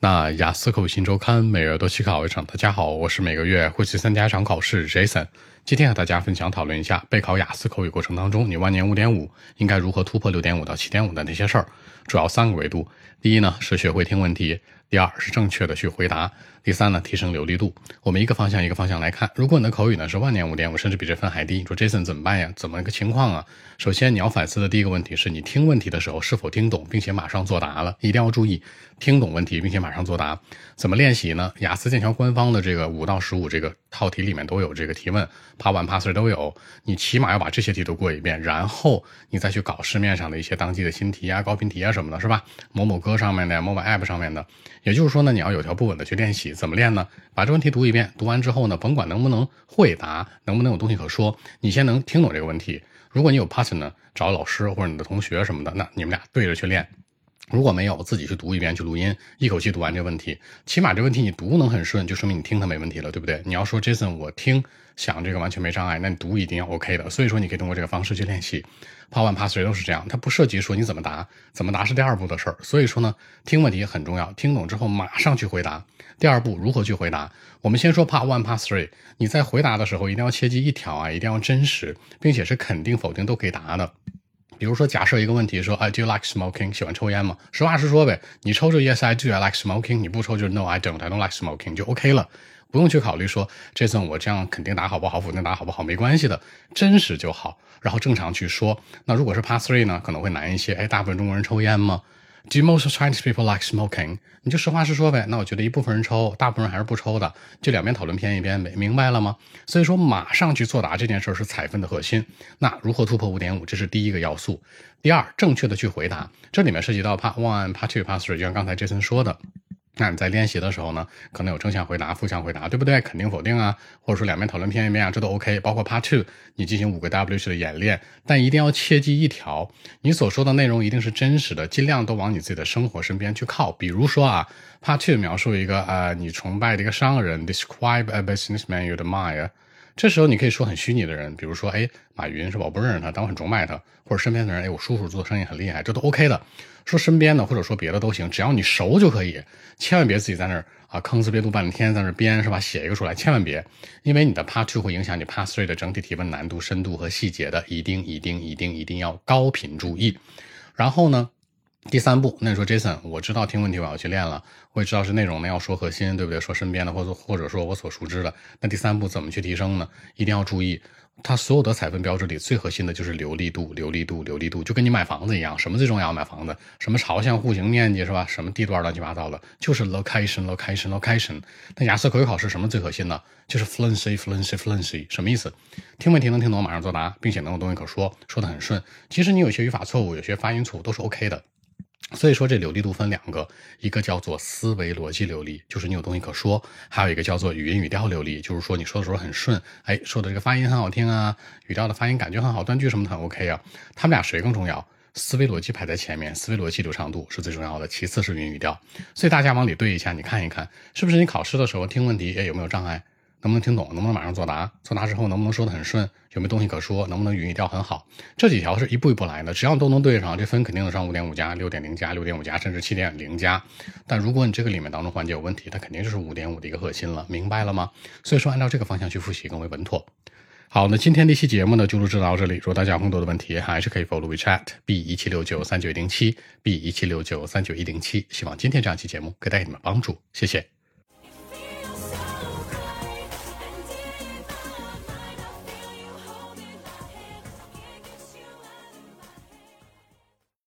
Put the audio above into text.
那雅思口语新周刊每月都期考一场。大家好，我是每个月会去参加一场考试 Jason。今天和大家分享讨论一下备考雅思口语过程当中，你万年五点五应该如何突破六点五到七点五的那些事儿。主要三个维度：第一呢是学会听问题；第二是正确的去回答；第三呢提升流利度。我们一个方向一个方向来看。如果你的口语呢是万年五点五，甚至比这分还低，你说 Jason 怎么办呀？怎么个情况啊？首先你要反思的第一个问题是你听问题的时候是否听懂，并且马上作答了。一定要注意听懂问题，并且马上作答。怎么练习呢？雅思剑桥官方的这个五到十五这个套题里面都有这个提问，Part One、Part Three 都有。你起码要把这些题都过一遍，然后你再去搞市面上的一些当季的新题啊、高频题啊什么的，是吧？某某歌上面的、某某 App 上面的。也就是说呢，你要有条不紊的去练习。怎么练呢？把这问题读一遍，读完之后呢，甭管能不能会答，能不能有东西可说，你先能听懂这个问题。如果你有 partner 呢，找老师或者你的同学什么的，那你们俩对着去练。如果没有，自己去读一遍，去录音，一口气读完这个问题，起码这问题你读能很顺，就说明你听它没问题了，对不对？你要说 Jason，我听想这个完全没障碍，那你读一定要 OK 的。所以说你可以通过这个方式去练习。Part one、Part three 都是这样，它不涉及说你怎么答，怎么答是第二步的事儿。所以说呢，听问题很重要，听懂之后马上去回答。第二步如何去回答？我们先说 Part one、Part three，你在回答的时候一定要切记一条啊，一定要真实，并且是肯定、否定都可以答的。比如说，假设一个问题说，I do you like smoking，喜欢抽烟吗？实话实说呗，你抽就 Yes I do，I like smoking。你不抽就 No I don't，I don't like smoking，就 OK 了，不用去考虑说这次我这样肯定答好不好，否定答好不好，没关系的，真实就好，然后正常去说。那如果是 Part Three 呢，可能会难一些。哎，大部分中国人抽烟吗？Do most Chinese people like smoking？你就实话实说呗。那我觉得一部分人抽，大部分人还是不抽的。就两边讨论偏一边呗，明白了吗？所以说马上去作答这件事是采分的核心。那如何突破五点五？这是第一个要素。第二，正确的去回答。这里面涉及到 Part One、Part Two、Part Three，就像刚才 Jason 说的。那你在练习的时候呢，可能有正向回答、负向回答，对不对？肯定、否定啊，或者说两边讨论偏一面啊，这都 OK。包括 Part Two，你进行五个 W 式的演练，但一定要切记一条，你所说的内容一定是真实的，尽量都往你自己的生活身边去靠。比如说啊，Part Two 描述一个呃你崇拜的一个商人，Describe a businessman you admire。这时候你可以说很虚拟的人，比如说，哎，马云是吧？我不认识他，但我很崇拜他，或者身边的人，哎，我叔叔做生意很厉害，这都 OK 的。说身边的或者说别的都行，只要你熟就可以。千万别自己在那儿啊吭哧瘪肚半天在那儿编是吧？写一个出来，千万别，因为你的 Part Two 会影响你 Part Three 的整体提问难度、深度和细节的，一定一定一定一定要高频注意。然后呢？第三步，那你说 Jason，我知道听问题我要去练了，我也知道是内容呢要说核心，对不对？说身边的，或者或者说我所熟知的。那第三步怎么去提升呢？一定要注意，它所有的采分标准里最核心的就是流利度，流利度，流利度，就跟你买房子一样，什么最重要？买房子，什么朝向、户型、面积是吧？什么地段乱七八糟的，就是 location，location，location。那雅思口语考试什么最核心呢？就是 fluency，fluency，fluency。什么意思？听问题能听懂，马上作答，并且能有东西可说，说的很顺。其实你有些语法错误，有些发音错误都是 OK 的。所以说，这流利度分两个，一个叫做思维逻辑流利，就是你有东西可说；还有一个叫做语音语调流利，就是说你说的时候很顺，哎，说的这个发音很好听啊，语调的发音感觉很好，断句什么的很 OK 啊。他们俩谁更重要？思维逻辑排在前面，思维逻辑流畅度是最重要的，其次是语音语调。所以大家往里对一下，你看一看，是不是你考试的时候听问题，哎，有没有障碍？能不能听懂？能不能马上作答？作答之后能不能说得很顺？有没有东西可说？能不能语音调很好？这几条是一步一步来的，只要都能对上，这分肯定能上五点五加、六点零加、六点五加，甚至七点零加。但如果你这个里面当中环节有问题，它肯定就是五点五的一个核心了，明白了吗？所以说按照这个方向去复习更为稳妥。好，那今天这期节目呢就录制到这里。如果大家有更多的问题，还是可以 follow WeChat B 一七六九三九一零七 B 一七六九三九一零七。希望今天这样期节目可以带给你们帮助，谢谢。